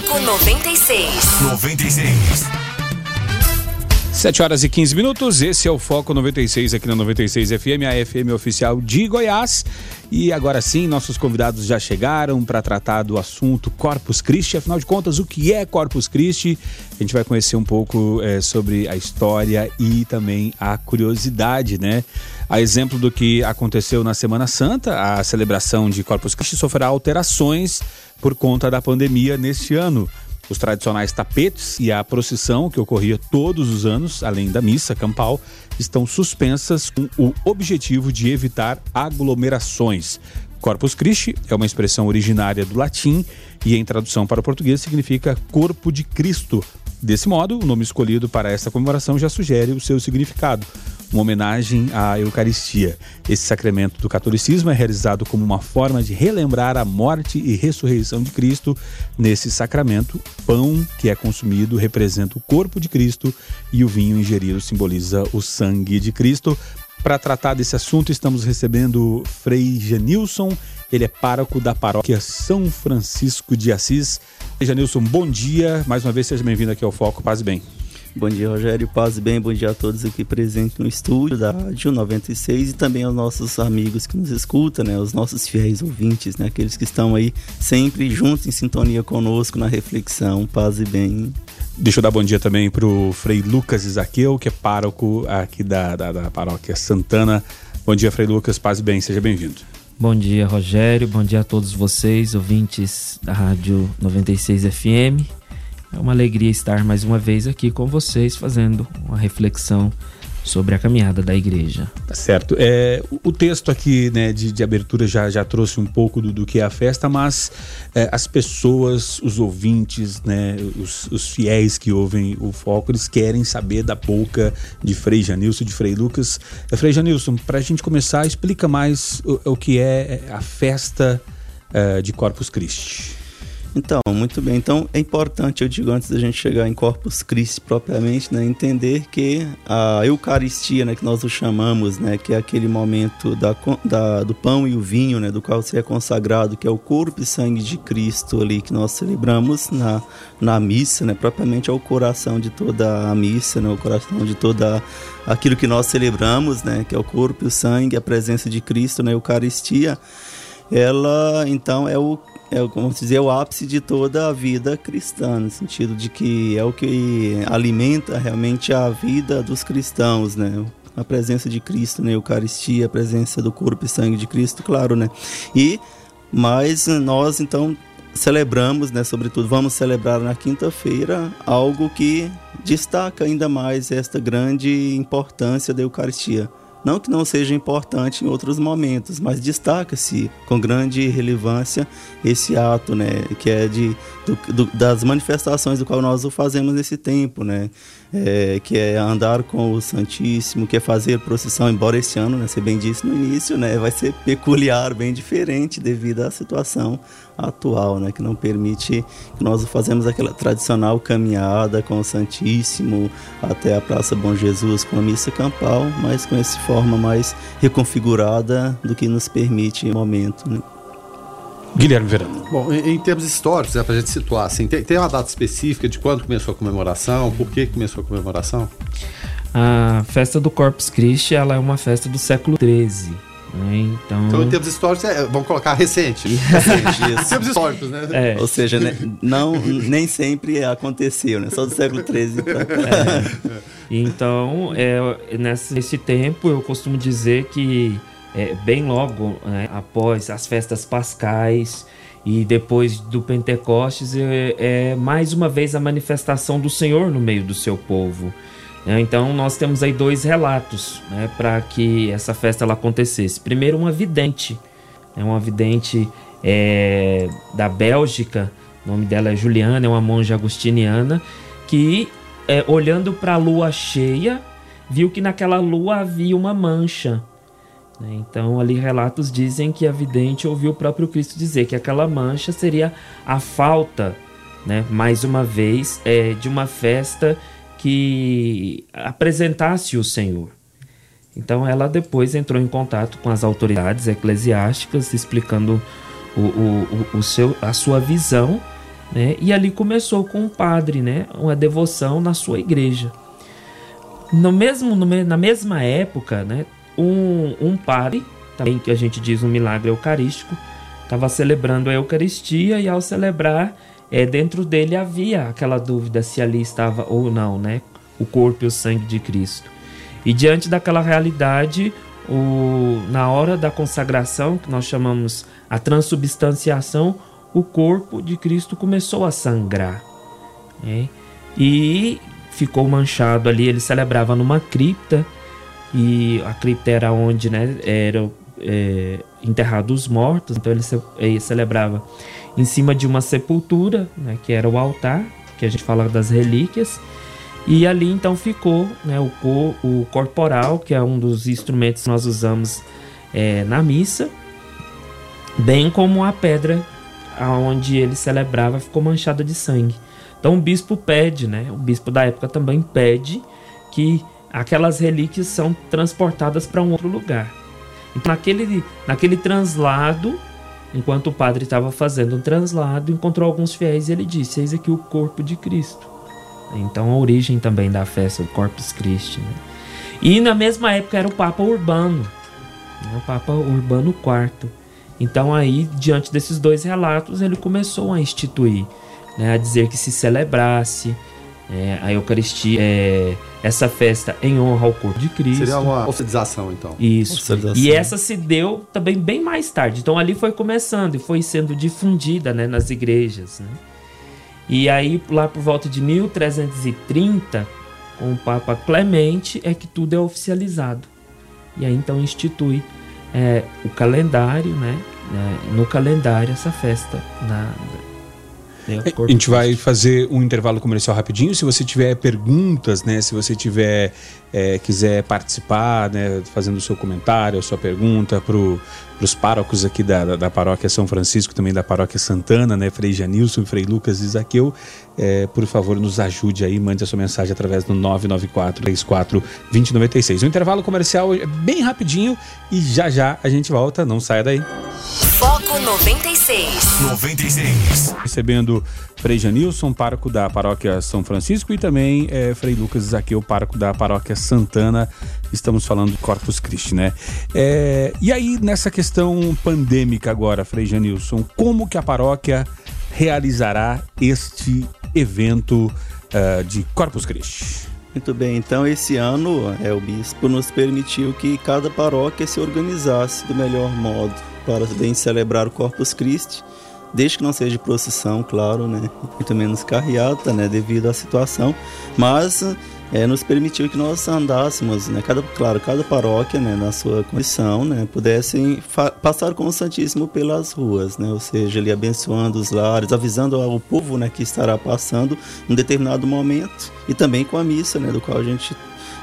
Foco 96. 96. 7 horas e 15 minutos, esse é o Foco 96 aqui na 96 FM, a FM oficial de Goiás. E agora sim, nossos convidados já chegaram para tratar do assunto Corpus Christi. Afinal de contas, o que é Corpus Christi? A gente vai conhecer um pouco é, sobre a história e também a curiosidade, né? A exemplo do que aconteceu na Semana Santa, a celebração de Corpus Christi sofrerá alterações por conta da pandemia neste ano. Os tradicionais tapetes e a procissão, que ocorria todos os anos, além da missa campal, estão suspensas com o objetivo de evitar aglomerações. Corpus Christi é uma expressão originária do latim e, em tradução para o português, significa corpo de Cristo. Desse modo, o nome escolhido para esta comemoração já sugere o seu significado uma homenagem à Eucaristia. Esse sacramento do catolicismo é realizado como uma forma de relembrar a morte e ressurreição de Cristo. Nesse sacramento, pão que é consumido representa o corpo de Cristo e o vinho ingerido simboliza o sangue de Cristo. Para tratar desse assunto, estamos recebendo Frei Janilson, ele é pároco da paróquia São Francisco de Assis. Janilson, bom dia. Mais uma vez, seja bem-vindo aqui ao Foco. Paz e bem. Bom dia, Rogério. Paz e bem. Bom dia a todos aqui presentes no estúdio da Rádio 96 e também aos nossos amigos que nos escutam, né? Os nossos fiéis ouvintes, né? Aqueles que estão aí sempre juntos em sintonia conosco na reflexão. Paz e bem. Deixa eu dar bom dia também para o Frei Lucas Isaqueu, que é pároco aqui da, da, da paróquia Santana. Bom dia, Frei Lucas. Paz e bem. Seja bem-vindo. Bom dia, Rogério. Bom dia a todos vocês, ouvintes da Rádio 96 FM. É uma alegria estar mais uma vez aqui com vocês fazendo uma reflexão sobre a caminhada da igreja. Tá certo. É, o texto aqui né, de, de abertura já, já trouxe um pouco do, do que é a festa, mas é, as pessoas, os ouvintes, né, os, os, fiéis que ouvem o foco, eles querem saber da boca de Frei Janilson, de Frei Lucas. É, Frei Janilson, para a gente começar, explica mais o, o que é a festa é, de Corpus Christi. Então, muito bem. Então, é importante, eu digo, antes da gente chegar em Corpus Christi propriamente, né, entender que a Eucaristia, né, que nós o chamamos, né, que é aquele momento da, da, do pão e o vinho, né, do qual se é consagrado, que é o corpo e sangue de Cristo ali, que nós celebramos na, na missa, né, propriamente é o coração de toda a missa, né, o coração de toda aquilo que nós celebramos, né, que é o corpo e o sangue, a presença de Cristo na Eucaristia ela então é o é, como dizer, é o ápice de toda a vida cristã, no sentido de que é o que alimenta realmente a vida dos cristãos, né? A presença de Cristo na? Eucaristia, a presença do corpo e sangue de Cristo, claro, né? E mas nós então celebramos, né, sobretudo vamos celebrar na quinta-feira algo que destaca ainda mais esta grande importância da Eucaristia não que não seja importante em outros momentos, mas destaca-se com grande relevância esse ato, né, que é de do, do, das manifestações do qual nós o fazemos nesse tempo, né, é, que é andar com o Santíssimo, que é fazer procissão, embora esse ano, né, você bem disse no início, né, vai ser peculiar, bem diferente devido à situação atual, né, que não permite que nós fazemos aquela tradicional caminhada com o Santíssimo até a Praça Bom Jesus com a missa campal, mas com essa forma mais reconfigurada do que nos permite o momento. Né. Guilherme Verano. Bom, em, em termos históricos, é para a gente situar, assim, tem, tem uma data específica de quando começou a comemoração, por que começou a comemoração? A festa do Corpus Christi ela é uma festa do século XIII. Né? Então... então, em termos históricos, é, vamos colocar recente. recente isso. em termos históricos, né? É. Ou seja, né, não, nem sempre aconteceu, né? Só do século XIII. É. Então, é, nesse, nesse tempo, eu costumo dizer que é, bem logo né, após as festas pascais e depois do Pentecostes é, é, mais uma vez a manifestação do Senhor no meio do seu povo. Né? Então nós temos aí dois relatos né, para que essa festa ela acontecesse. Primeiro uma vidente, é uma vidente é, da Bélgica, o nome dela é Juliana, é uma monja agustiniana que é, olhando para a lua cheia viu que naquela lua havia uma mancha né? Então, ali relatos dizem que a vidente ouviu o próprio Cristo dizer que aquela mancha seria a falta, né, mais uma vez, é, de uma festa que apresentasse o Senhor. Então, ela depois entrou em contato com as autoridades eclesiásticas, explicando o, o, o seu, a sua visão Né? E ali começou com o padre, né? Uma devoção na sua igreja. No mesmo, na mesma época, né? Um, um padre, também que a gente diz um milagre eucarístico, estava celebrando a Eucaristia e ao celebrar, é, dentro dele havia aquela dúvida se ali estava ou não, né? O corpo e o sangue de Cristo. E diante daquela realidade, o, na hora da consagração, que nós chamamos a transubstanciação, o corpo de Cristo começou a sangrar. Né? E ficou manchado ali. Ele celebrava numa cripta, e a cripta era onde né, eram é, enterrados os mortos, então ele, ele, celebrava em cima de uma sepultura, né, que era o altar, que a gente fala das relíquias. E ali então ficou né, o, cor, o corporal, que é um dos instrumentos que nós usamos é, na missa, bem como a pedra aonde ele celebrava ficou manchada de sangue. Então o bispo pede, né? O bispo da época também pede que aquelas relíquias são transportadas para um outro lugar. Então naquele, naquele translado, enquanto o padre estava fazendo um translado, encontrou alguns fiéis e ele disse: Eis aqui o corpo de Cristo. Então a origem também da festa do Corpus Christi. Né? E na mesma época era o Papa Urbano, né? o Papa Urbano IV. Então aí, diante desses dois relatos, ele começou a instituir, né, a dizer que se celebrasse é, a Eucaristia, é, essa festa em honra ao corpo de Cristo. Seria uma oficialização, então. Isso. Oficialização. E essa se deu também bem mais tarde. Então ali foi começando e foi sendo difundida né, nas igrejas. Né? E aí, lá por volta de 1330, com o Papa Clemente, é que tudo é oficializado. E aí então institui é, o calendário, né? É, no calendário essa festa na, né, a gente vai fazer um intervalo comercial rapidinho. Se você tiver perguntas, né? Se você tiver é, quiser participar, né? Fazendo o seu comentário, a sua pergunta para os párocos aqui da, da, da, paróquia São Francisco, também da paróquia Santana, né? Frei Janilson, Frei Lucas e Zaqueu, é, por favor, nos ajude aí, mande a sua mensagem através do 994 34 2096. O intervalo comercial é bem rapidinho e já já a gente volta, não saia daí. Foco 96. 96. Recebendo Frei Janilson, pároco da paróquia São Francisco, e também é, Frei Lucas Zaqueu, pároco da paróquia Santana. Estamos falando do Corpus Christi, né? É, e aí, nessa questão pandêmica agora, Frei Janilson, como que a paróquia realizará este evento uh, de Corpus Christi? Muito bem, então esse ano é, o bispo nos permitiu que cada paróquia se organizasse do melhor modo para bem celebrar o Corpus Christi, desde que não seja de procissão, claro, né? Muito menos carreata, né? Devido à situação, mas é, nos permitiu que nós andássemos, né? Cada, claro, cada paróquia, né? Na sua condição, né? Pudessem passar com o Santíssimo pelas ruas, né? Ou seja, ele abençoando os lares, avisando ao povo, né? Que estará passando um determinado momento e também com a missa, né? Do qual a gente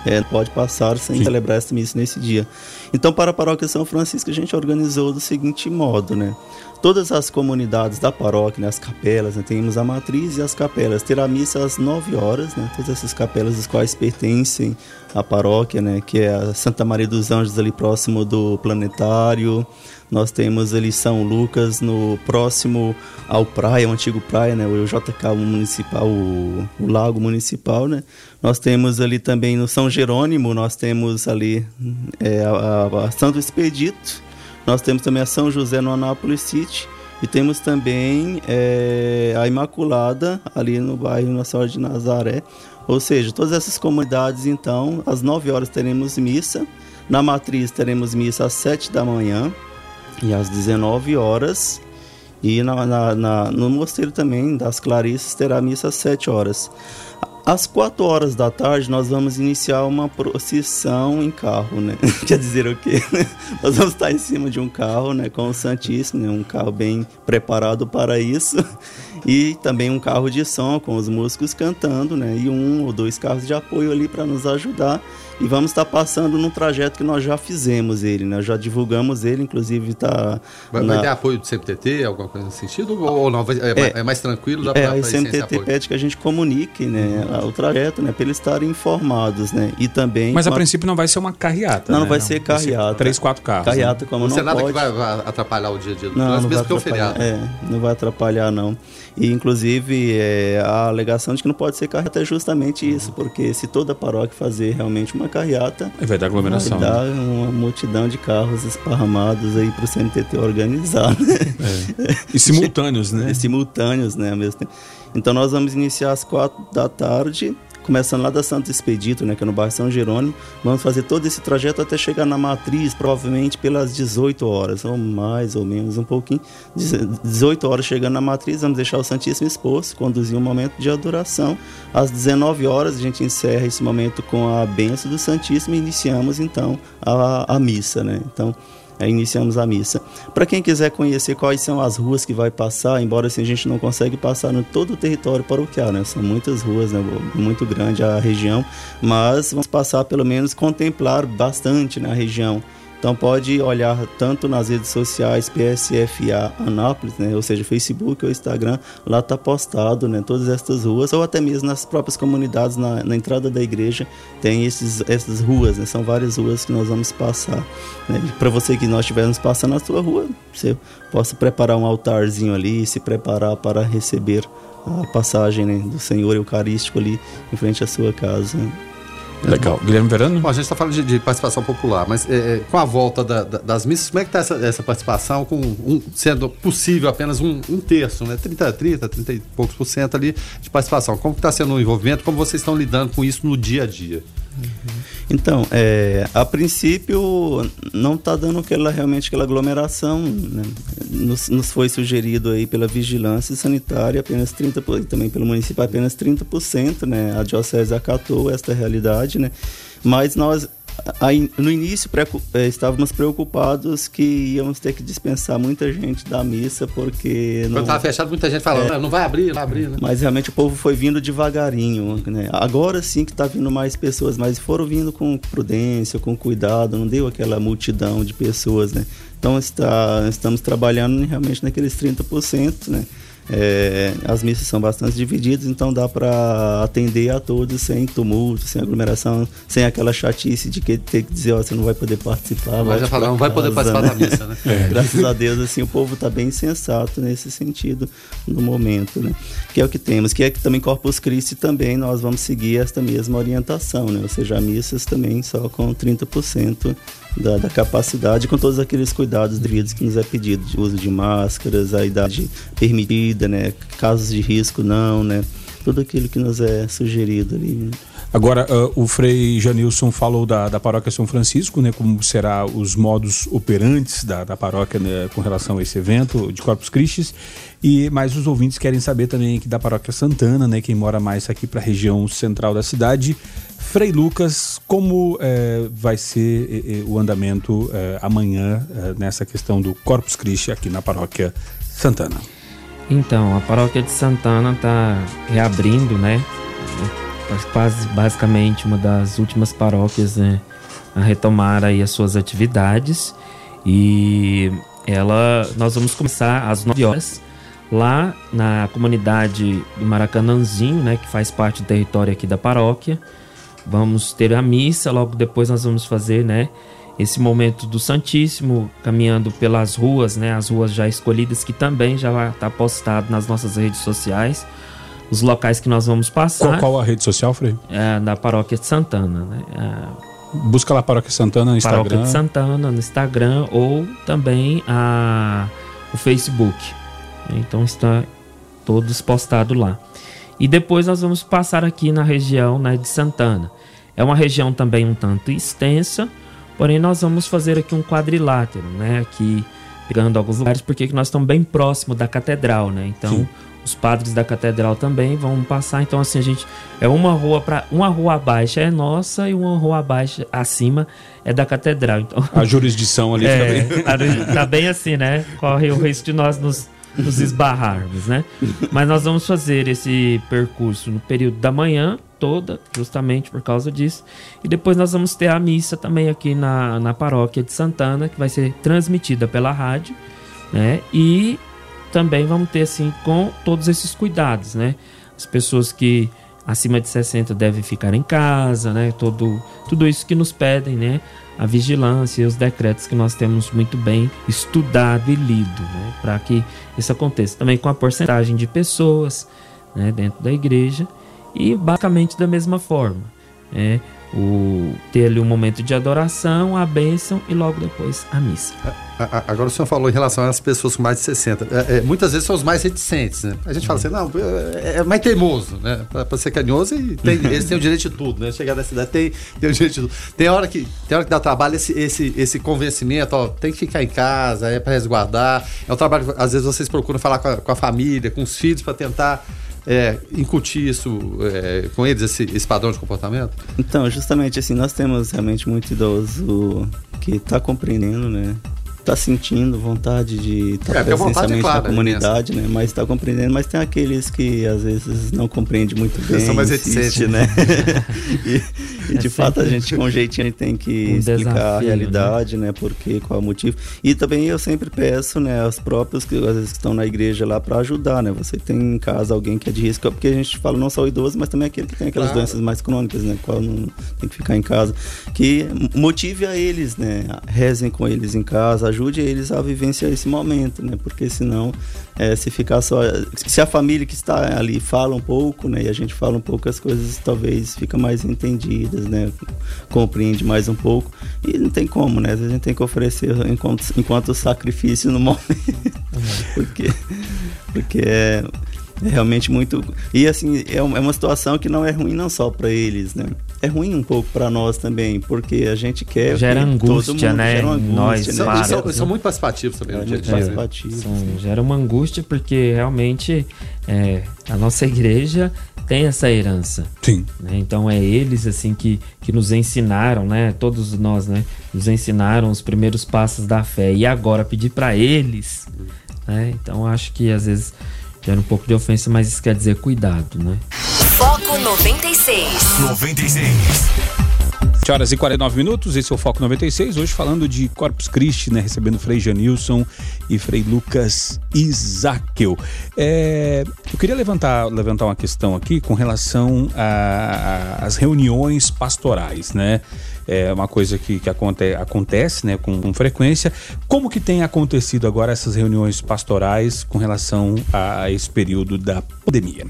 é, pode passar sem Sim. celebrar essa missa nesse dia. Então, para a paróquia São Francisco, a gente organizou do seguinte modo, né? Todas as comunidades da paróquia, né, as capelas, né, temos a matriz e as capelas, terá missa às 9 horas, né? Todas essas capelas, as quais pertencem à paróquia, né? Que é a Santa Maria dos Anjos, ali próximo do planetário, nós temos ali São Lucas, no próximo ao praia, o antigo praia, né? O JK municipal, o, o lago municipal, né? Nós temos ali também no São Jerônimo, nós temos ali é, a, a Santo Expedito, nós temos também a São José no Anápolis City, e temos também é, a Imaculada, ali no bairro Nossa Senhora de Nazaré. Ou seja, todas essas comunidades, então, às 9 horas teremos missa. Na matriz teremos missa às 7 da manhã e às 19 horas. E na, na, na, no mosteiro também das Clarissas terá missa às 7 horas. Às 4 horas da tarde nós vamos iniciar uma procissão em carro, né? Quer dizer o quê? nós vamos estar em cima de um carro, né, com o Santíssimo, né? um carro bem preparado para isso, e também um carro de som com os músicos cantando, né, e um ou dois carros de apoio ali para nos ajudar e vamos estar passando num trajeto que nós já fizemos ele, né? Já divulgamos ele, inclusive está. Vai, na... vai, ter apoio do CMTT, alguma coisa nesse sentido? Ou não? É, é, é mais tranquilo? Dá é, o CMTT pede que a gente comunique né, uhum. o trajeto, né? Para eles estarem informados, né? E também. Mas a princípio não vai ser uma carreata. Não, né? não vai não, ser carreata. Três, quatro carros. Carreata, como não, não nada pode. que vai, vai, atrapalhar o dia a dia do não, não mesmo porque é feriado. É, não vai atrapalhar, não. E, inclusive, é, a alegação de que não pode ser carreata é justamente isso, porque se toda paróquia fazer realmente uma carreata, vai dar aglomeração. Vai dar né? uma multidão de carros esparramados aí para o CNTT organizar. Né? É. E simultâneos, né? E simultâneos, né? Mesmo tempo. Então, nós vamos iniciar às quatro da tarde começando lá da Santo Expedito, né, que é no bairro São Jerônimo. Vamos fazer todo esse trajeto até chegar na matriz, provavelmente pelas 18 horas, ou mais ou menos um pouquinho. 18 horas chegando na matriz, vamos deixar o Santíssimo exposto, conduzir um momento de adoração. Às 19 horas a gente encerra esse momento com a benção do Santíssimo e iniciamos então a, a missa, né? Então, Aí iniciamos a missa. Para quem quiser conhecer quais são as ruas que vai passar, embora assim a gente não consegue passar no todo o território paroquial, né? São muitas ruas, né? Muito grande a região, mas vamos passar pelo menos contemplar bastante na região então pode olhar tanto nas redes sociais PSFA Anápolis, né, ou seja, Facebook ou Instagram, lá está postado né, todas estas ruas, ou até mesmo nas próprias comunidades, na, na entrada da igreja, tem esses, essas ruas, né, são várias ruas que nós vamos passar. Né. Para você que nós estivermos passando na sua rua, você possa preparar um altarzinho ali, se preparar para receber a passagem né, do Senhor Eucarístico ali em frente à sua casa. Legal. Guilherme Verano? Bom, a gente está falando de, de, participação popular, mas é, é, com a volta da, da, das missas, como é que está essa, essa, participação, com um, sendo possível apenas um, um, terço, né? 30, 30, 30 e poucos por cento ali de participação. Como está sendo o envolvimento? Como vocês estão lidando com isso no dia a dia? Então, é, a princípio não está dando aquela, realmente aquela aglomeração. Né? Nos, nos, foi sugerido aí pela vigilância sanitária apenas 30%, e também pelo município apenas 30%, né? A diocese acatou esta realidade, né? Mas nós Aí, no início é, estávamos preocupados que íamos ter que dispensar muita gente da missa porque quando estava fechado muita gente falando é, não vai abrir não vai abrir né? mas realmente o povo foi vindo devagarinho né? agora sim que está vindo mais pessoas mas foram vindo com prudência com cuidado não deu aquela multidão de pessoas né então está, estamos trabalhando realmente naqueles 30% né é, as missas são bastante divididas, então dá para atender a todos sem tumulto, sem aglomeração, sem aquela chatice de que ter que dizer, ó, você não vai poder participar. Vai já falar, não vai poder participar né? da missa, né? É. Graças a Deus, assim, o povo está bem sensato nesse sentido no momento, né? Que é o que temos, que é que também Corpus Christi também nós vamos seguir esta mesma orientação, né? Ou seja, missas também só com 30% da, da, capacidade, com todos aqueles cuidados devidos que nos é pedido, de uso de máscaras, a idade permitida, né? Casos de risco não, né? Tudo aquilo que nos é sugerido ali. Agora, uh, o Frei Janilson falou da, da paróquia São Francisco, né, como será os modos operantes da, da paróquia né, com relação a esse evento de Corpus Christi. E mais os ouvintes querem saber também aqui da paróquia Santana, né, quem mora mais aqui para a região central da cidade. Frei Lucas, como é, vai ser o andamento é, amanhã é, nessa questão do Corpus Christi aqui na paróquia Santana? Então, a paróquia de Santana está reabrindo, né? Basicamente uma das últimas paróquias né, a retomar aí as suas atividades. E ela, nós vamos começar às 9 horas lá na comunidade do Maracanãzinho, né, que faz parte do território aqui da paróquia. Vamos ter a missa, logo depois nós vamos fazer, né, esse momento do Santíssimo caminhando pelas ruas, né, as ruas já escolhidas que também já estar postado nas nossas redes sociais, os locais que nós vamos passar. Qual, qual a rede social, Frei? É, da Paróquia de Santana, né? É, Busca lá Paróquia Santana no Instagram. Paróquia de Santana no Instagram ou também a, o Facebook. Então está todos postados lá. E depois nós vamos passar aqui na região né, de Santana. É uma região também um tanto extensa, porém nós vamos fazer aqui um quadrilátero, né? Aqui pegando alguns lugares, porque nós estamos bem próximo da catedral, né? Então Sim. os padres da catedral também vão passar. Então assim a gente é uma rua para uma rua abaixo é nossa e uma rua abaixo acima é da catedral. Então a jurisdição ali é, bem... tá bem assim, né? Corre o risco de nós nos nos esbarrarmos, né? Mas nós vamos fazer esse percurso no período da manhã toda, justamente por causa disso. E depois nós vamos ter a missa também aqui na, na paróquia de Santana, que vai ser transmitida pela rádio, né? E também vamos ter assim com todos esses cuidados, né? As pessoas que acima de 60 devem ficar em casa, né? Todo, tudo isso que nos pedem, né? A vigilância e os decretos que nós temos muito bem estudado e lido, né, para que isso aconteça. Também com a porcentagem de pessoas né, dentro da igreja e basicamente da mesma forma. Né, o, ter ali um momento de adoração, a bênção e logo depois a missa. Agora o senhor falou em relação às pessoas com mais de 60. É, é, muitas vezes são os mais reticentes, né? A gente uhum. fala assim, não, é, é mais teimoso, né? Para ser carinhoso, e tem, eles têm o direito de tudo, né? Chegar nessa cidade tem, tem o direito de tudo. Tem hora que, tem hora que dá trabalho esse, esse, esse convencimento, ó, tem que ficar em casa, é para resguardar. É um trabalho que às vezes vocês procuram falar com a, com a família, com os filhos, para tentar é, incutir isso é, com eles, esse, esse, padrão de comportamento? Então, justamente assim, nós temos realmente muito idoso que está compreendendo, né? Está sentindo vontade de estar tá é, presencialmente na comunidade, né? Mas está compreendendo, mas tem aqueles que às vezes não compreendem muito bem. São mais reticentes, né? e, e, de é fato a gente com um jeitinho tem que um explicar desafio, a né? realidade, né? né? Porque qual é o motivo. E também eu sempre peço, né, aos próprios que às vezes estão na igreja lá para ajudar, né? Você tem em casa alguém que é de risco, porque a gente fala não só o idoso, mas também aquele que tem aquelas claro. doenças mais crônicas, né? Qual não tem que ficar em casa, que motive a eles, né? Rezem com eles em casa, ajude eles a vivenciar esse momento, né? Porque senão, é, se ficar só. Se a família que está ali fala um pouco, né? E a gente fala um pouco, as coisas talvez ficam mais entendidas, né? Compreende mais um pouco. E não tem como, né? A gente tem que oferecer enquanto, enquanto sacrifício no momento. Porque, porque é é realmente muito. E assim, é, é uma situação que não é ruim não só para eles, né? É ruim um pouco para nós também, porque a gente quer. Gera angústia, né? Gera angústia, nós, né? Para, são, são, muito participativos também é, dia. Participativos. São, gera uma angústia porque realmente é, a nossa igreja tem essa herança. Sim. Né? Então é eles assim que, que nos ensinaram, né? Todos nós, né? Nos ensinaram os primeiros passos da fé e agora pedir para eles, né? Então acho que às vezes Gera um pouco de ofensa, mas isso quer dizer cuidado, né? Foco 96. 96. 7 horas e 49 minutos, esse é o Foco 96. Hoje falando de Corpus Christi, né? Recebendo Frei Janilson e Frei Lucas Isaqueu. É, eu queria levantar, levantar uma questão aqui com relação às reuniões pastorais, né? É uma coisa que, que aconte, acontece né, com, com, frequência. Como que tem acontecido agora essas reuniões pastorais com relação a, a esse período da pandemia?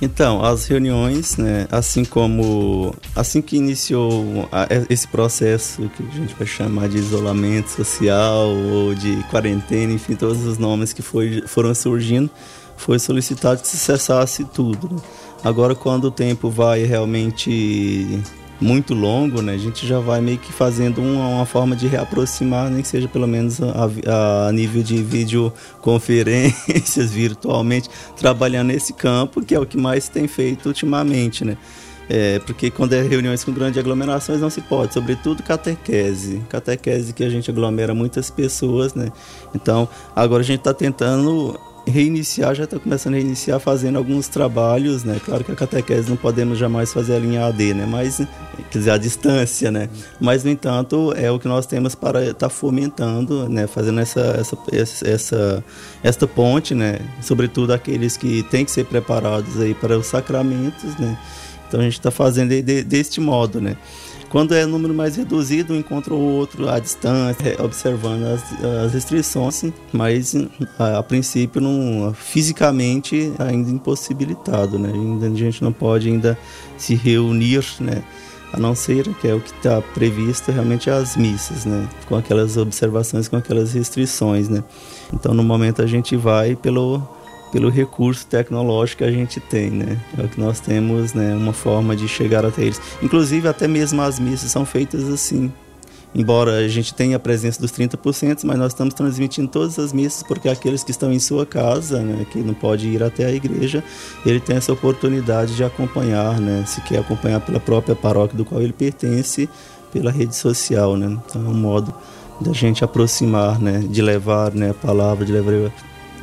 Então, as reuniões, né, assim como assim que iniciou a, esse processo que a gente vai chamar de isolamento social ou de quarentena, enfim, todos os nomes que foi, foram surgindo, foi solicitado que se cessasse tudo. Né? Agora, quando o tempo vai realmente muito longo, né, a gente já vai meio que fazendo uma, uma forma de reaproximar, nem seja pelo menos a, a, nível de videoconferências virtualmente, trabalhando nesse campo, que é o que mais tem feito ultimamente, né? É, porque quando é reuniões com grandes aglomerações não se pode, sobretudo catequese. Catequese que a gente aglomera muitas pessoas, né? Então, agora a gente está tentando reiniciar, já está começando a reiniciar fazendo alguns trabalhos, né? Claro que a catequese não podemos jamais fazer a linha AD, né? Mas, quer dizer, a distância, né? Mas, no entanto, é o que nós temos para estar tá fomentando, né? Fazendo essa, essa, essa, essa ponte, né? Sobretudo aqueles que têm que ser preparados aí para os sacramentos, né? Então, a gente está fazendo de, deste modo, né? Quando é número mais reduzido, um encontra o outro à distância, observando as, as restrições, mas a, a, princípio não, fisicamente ainda impossibilitado, né? Ainda, a gente não pode ainda se reunir, né? A não ser que é o que está previsto realmente as missas, né? Com aquelas observações, com aquelas restrições, né? Então no momento a gente vai pelo pelo recurso tecnológico que a gente tem, né? É o que nós temos, né? Uma forma de chegar até eles. Inclusive, até mesmo as missas são feitas assim. Embora a gente tenha a presença dos 30%, mas nós estamos transmitindo todas as missas porque aqueles que estão em sua casa, né, que não pode ir até a igreja, ele tem essa oportunidade de acompanhar, né, se quer acompanhar pela própria paróquia do qual ele pertence, pela rede social, né. Então é um modo da gente aproximar, né, de levar, né, a palavra, de levar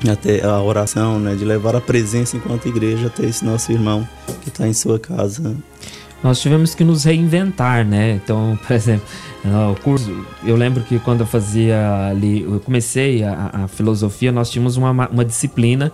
até a oração, né, de levar a presença enquanto igreja até esse nosso irmão que está em sua casa. Nós tivemos que nos reinventar, né? Então, por exemplo, o curso, eu lembro que quando eu fazia ali, eu comecei a, a filosofia, nós tínhamos uma, uma disciplina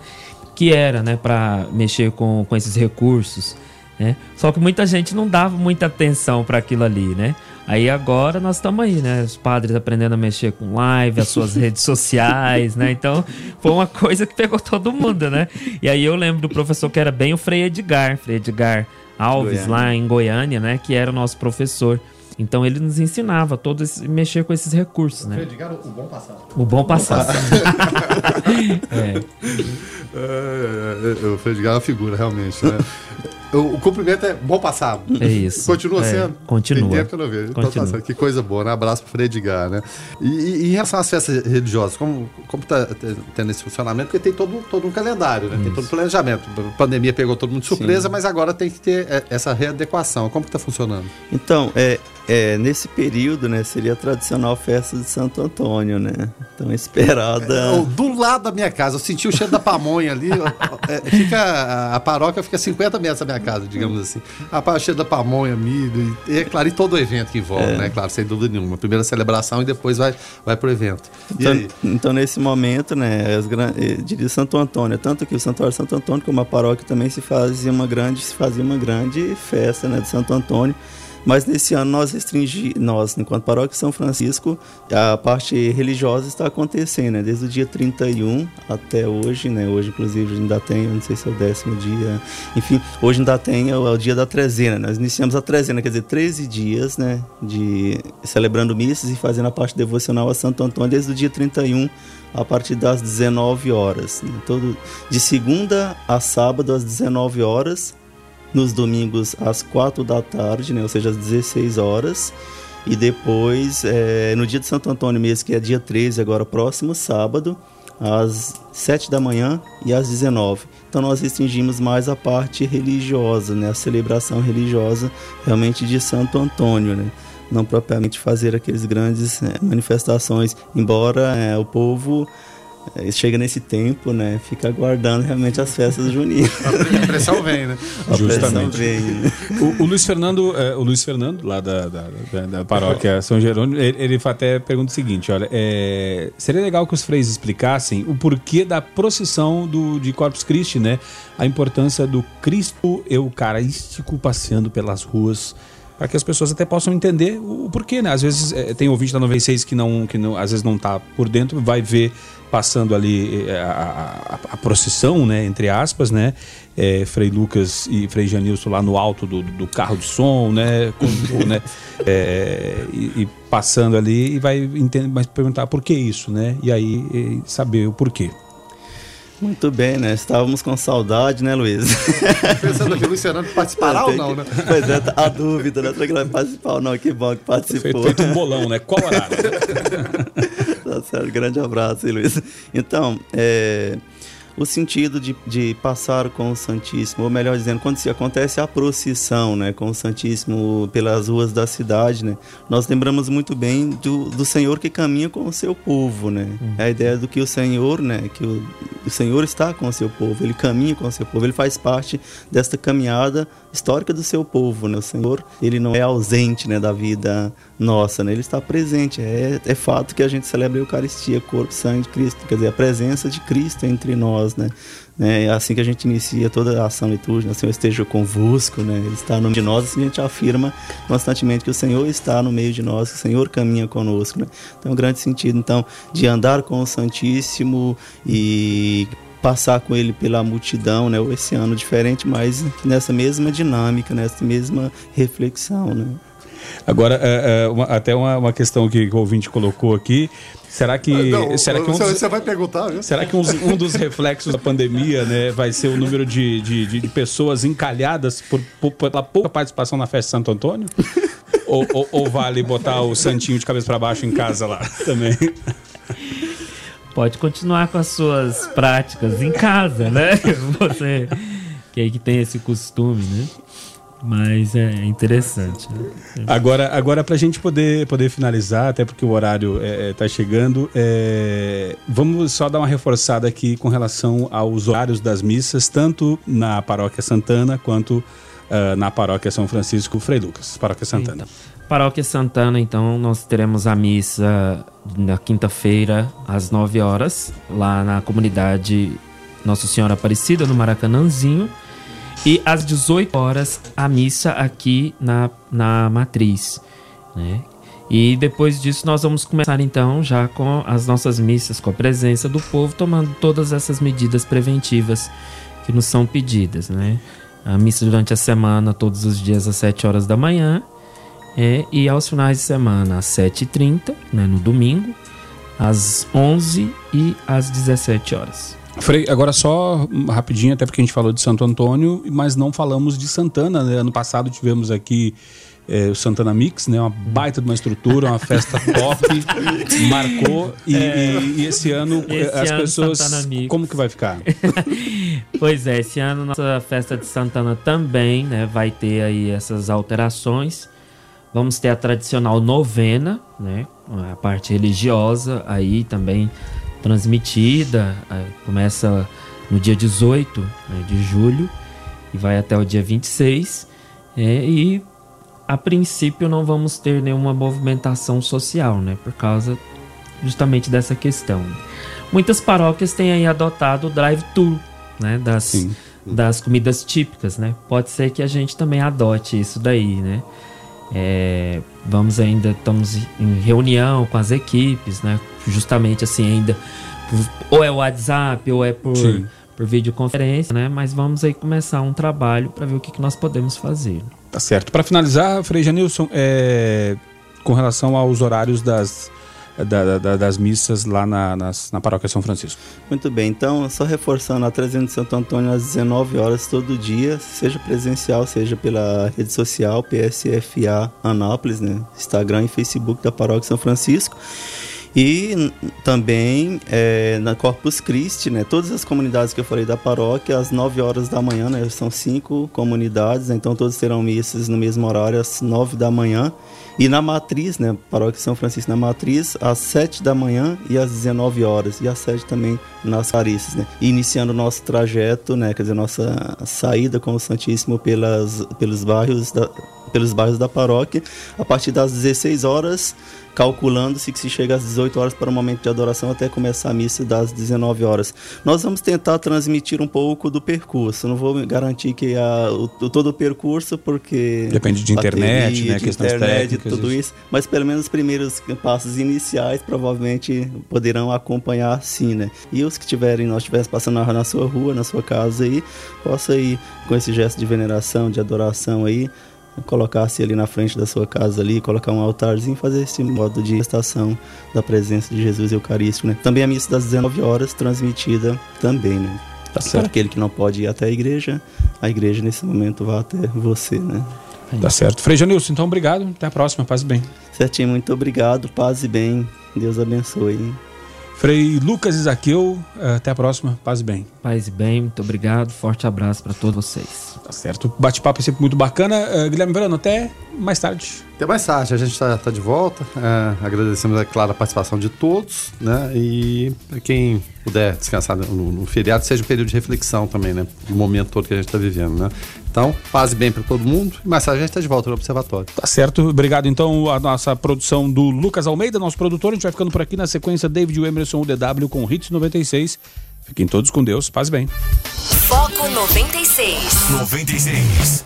que era, né, para mexer com, com esses recursos Né? Só que muita gente não dava muita atenção para aquilo ali, né? Aí agora nós estamos aí, né? Os padres aprendendo a mexer com live, as suas redes sociais, né? Então foi uma coisa que pegou todo mundo, né? E aí eu lembro do professor que era bem o Frei Edgar, Frei Edgar Alves, Goiânia. lá em Goiânia, né? Que era o nosso professor. Então ele nos ensinava todo esse, mexer com esses recursos, né? Edgar, o bom passado. O bom passado. é. É, é, o Edgar é uma figura, realmente, né? O, cumprimento é bom passado. É isso. Continua é, sendo? Continua. Tem tempo que eu não vejo. Então, tá que coisa boa, né? Abraço pro Fredigar, né? E, e, em relação às festas religiosas, como, como tá tendo esse funcionamento? Porque tem todo, todo um calendário, né? Isso. Tem todo um planejamento. A pandemia pegou todo mundo de surpresa, Sim. mas agora tem que ter é, essa readequação. Como que tá funcionando? Então, é, é, nesse período, né, seria a tradicional festa de Santo Antônio, né? Então, esperada. É, do lado da minha casa, eu senti o cheiro da pamonha ali. é, fica, a, a paróquia fica 50 metros da minha casa, digamos assim. A cheiro da pamonha, milho, e, é claro, e todo o evento que envolve, é. né? Claro, sem dúvida nenhuma. Primeira celebração e depois vai, vai pro evento. Então, então, nesse momento, né, as eh, diria Santo Antônio, tanto que o Santuário Santo Antônio como a paróquia também se fazia uma grande, se fazia uma grande festa, né, de Santo Antônio mas nesse ano nós restringi, nós, enquanto paróquia São Francisco, a parte religiosa está acontecendo, né? Desde o dia 31 até hoje, né? Hoje, inclusive, ainda tem, não sei se é o décimo dia, enfim, hoje ainda tem o, o dia da trezena. Nós iniciamos a trezena, quer dizer, 13 dias, né? De celebrando missas e fazendo a parte devocional a Santo Antônio desde o dia 31 a partir das 19 horas. Né? Todo, de segunda a sábado às 19 horas nos domingos às 4 da tarde, né, ou seja, às 16 horas. E depois, é, no dia de Santo Antônio mesmo, que é dia 13, agora próximo sábado, às 7 da manhã e às 19. Então nós restringimos mais a parte religiosa, né, a celebração religiosa realmente de Santo Antônio, né? Não propriamente fazer aqueles grandes é, manifestações, embora é, o povo chega nesse tempo, né? Fica aguardando realmente as festas juninas. A pressão vem, né? A Justamente. Vem, né? O, o, Luiz Fernando, é, o Luiz Fernando, lá da, da, da, da paróquia São Jerônimo, ele, ele, até pergunta o seguinte: olha, é, seria legal que os freios explicassem o porquê da procissão do, de Corpus Christi, né? A importância do Cristo Eucarístico passeando pelas ruas para que as pessoas até possam entender o porquê, né? Às vezes é, tem ouvinte da 96 que não, que não, às vezes não está por dentro, vai ver passando ali é, a, a, a, procissão, né, entre aspas, né, é, Frei Lucas e Frei Janilson lá no alto do, do carro de som, né, com, né? É, e, e, passando ali e vai entender, mas perguntar por que isso, né, e aí saber o porquê. Muito bem, né? Estávamos com saudade, né, Luiz? Pensando que o Luiz Fernando participará ou não, que... né? Pois é, a dúvida, né? Será que ele vai participar ou não? Que bom que participou. Feito, feito um bolão, né? Qual horário? tá certo, grande abraço, Luiz. Então, é o sentido de, de passar com o Santíssimo, ou melhor dizendo, quando se acontece a procissão né, com o Santíssimo pelas ruas da cidade, né, nós lembramos muito bem do, do Senhor que caminha com o seu povo. Né? Uhum. A ideia do que o Senhor, né, que o, o Senhor está com o seu povo, ele caminha com o seu povo, ele faz parte desta caminhada histórica do seu povo. Né? O Senhor ele não é ausente né, da vida nossa, né? ele está presente. É, é fato que a gente celebra a Eucaristia, corpo, sangue de Cristo, quer dizer, a presença de Cristo entre nós. Né? É assim que a gente inicia toda a ação litúrgica, o Senhor esteja convosco, né? Ele está no meio de nós, assim a gente afirma constantemente que o Senhor está no meio de nós, que o Senhor caminha conosco, né? Então, um grande sentido, então, de andar com o Santíssimo e passar com ele pela multidão, né? Esse ano diferente, mas nessa mesma dinâmica, nessa mesma reflexão, né? Agora, é, é, uma, até uma, uma, questão que, o ouvinte colocou aqui. Será que. Não, será que um dos, você vai perguntar, viu? Será que um, um, dos reflexos da pandemia né, vai ser o número de, de, de pessoas encalhadas por, por, pela pouca participação na festa de Santo Antônio? ou, ou, ou, vale botar o santinho de cabeça para baixo em casa lá também? pode continuar com as suas práticas em casa, né? Você que aí que tem esse costume, né? Mas é interessante. Né? Agora, agora para a gente poder, poder finalizar, até porque o horário está é, é tá chegando, é, vamos só dar uma reforçada aqui com relação aos horários das missas, tanto na Paróquia Santana quanto uh, na Paróquia São Francisco Frei Lucas, Paróquia Santana. Então. Paróquia Santana, então, nós teremos a missa na quinta-feira, às 9 horas, lá na comunidade Nossa Senhora Aparecida, no Maracanãzinho. E às 18 horas, a missa aqui na, na matriz. Né? E depois disso, nós vamos começar então já com as nossas missas, com a presença do povo, tomando todas essas medidas preventivas que nos são pedidas. Né? A missa durante a semana, todos os dias às 7 horas da manhã. É, e aos finais de semana, às 7h30, né, no domingo, às 11 e às 17 horas. Frei, agora só rapidinho, até porque a gente falou de Santo Antônio, mas não falamos de Santana. Né? Ano passado tivemos aqui é, o Santana Mix, né? Uma baita de uma estrutura, uma festa top, marcou. E, é, e, e, esse ano esse as ano pessoas. Como que vai ficar? pois é, esse ano nossa festa de Santana também né, vai ter aí essas alterações. Vamos ter a tradicional novena, né? A parte religiosa aí também transmitida. Começa no dia 18 né, de julho e vai até o dia 26. É, e a princípio não vamos ter nenhuma movimentação social, né? Por causa justamente dessa questão. Muitas paróquias têm aí adotado o drive-thru, né? Das, das comidas típicas, né? Pode ser que a gente também adote isso daí, né? É, vamos ainda, estamos em reunião com as equipes, né? Justamente assim, ainda ou é o WhatsApp ou é por, por videoconferência, né? Mas vamos aí começar um trabalho para ver o que, que nós podemos fazer. Tá certo. Para finalizar, Frei Janilson, é, com relação aos horários das, da, da, das missas lá na, nas, na paróquia São Francisco. Muito bem, então, só reforçando, a 300 de Santo Antônio às 19 horas todo dia, seja presencial, seja pela rede social, PSFA Anápolis, né? Instagram e Facebook da paróquia São Francisco. E também é, na Corpus Christi, né, todas as comunidades que eu falei da paróquia, às 9 horas da manhã, né, são cinco comunidades, então todos terão missas no mesmo horário, às 9 da manhã. E na matriz, né, paróquia São Francisco na matriz, às 7 da manhã e às 19 horas. E às 7 também nas Carícias, né. Iniciando o nosso trajeto, né, quer dizer, nossa saída com o Santíssimo pelas, pelos bairros da, pelos bairros da paróquia, a partir das 16 horas calculando-se que se chega às 18 horas para o momento de adoração até começar a missa das 19 horas. Nós vamos tentar transmitir um pouco do percurso. Não vou garantir que a, o, todo o percurso, porque depende de internet, bateria, né, de internet, tudo isso. Mas pelo menos os primeiros passos iniciais provavelmente poderão acompanhar, sim, né? E os que tiverem, nós estivermos passando na, na sua rua, na sua casa aí, possa ir com esse gesto de veneração, de adoração aí colocar-se ali na frente da sua casa ali, colocar um altarzinho, fazer esse modo de estação da presença de Jesus Eucarístico, né? Também a missa das 19 horas transmitida também, né? Tá certo. Para aquele que não pode ir até a igreja, a igreja nesse momento vai até você, né? Tá certo. Frei Janilson, então obrigado. Até a próxima. Paz e bem. Certinho, muito obrigado. Paz e bem. Deus abençoe. Frei Lucas Isaqueu, até a próxima. Paz e bem. Paz e bem, muito obrigado. Forte abraço para todos vocês. Tá certo. Bate-papo é sempre muito bacana. Uh, Guilherme Verano, até mais tarde. Até mais tarde. A gente está tá de volta. Uh, agradecemos, é claro, a participação de todos, né? E quem puder descansar no, no, feriado, seja um período de reflexão também, né? No momento todo que a gente está vivendo, né? Então, paz e bem para todo mundo. E mais tarde a gente está de volta no Observatório. Tá certo. Obrigado, então, a nossa produção do Lucas Almeida, nosso produtor. A gente vai ficando por aqui na sequência David Emerson, UDW, com Hits 96. Fiquem todos com Deus. Paz e bem. Foco 96. 96.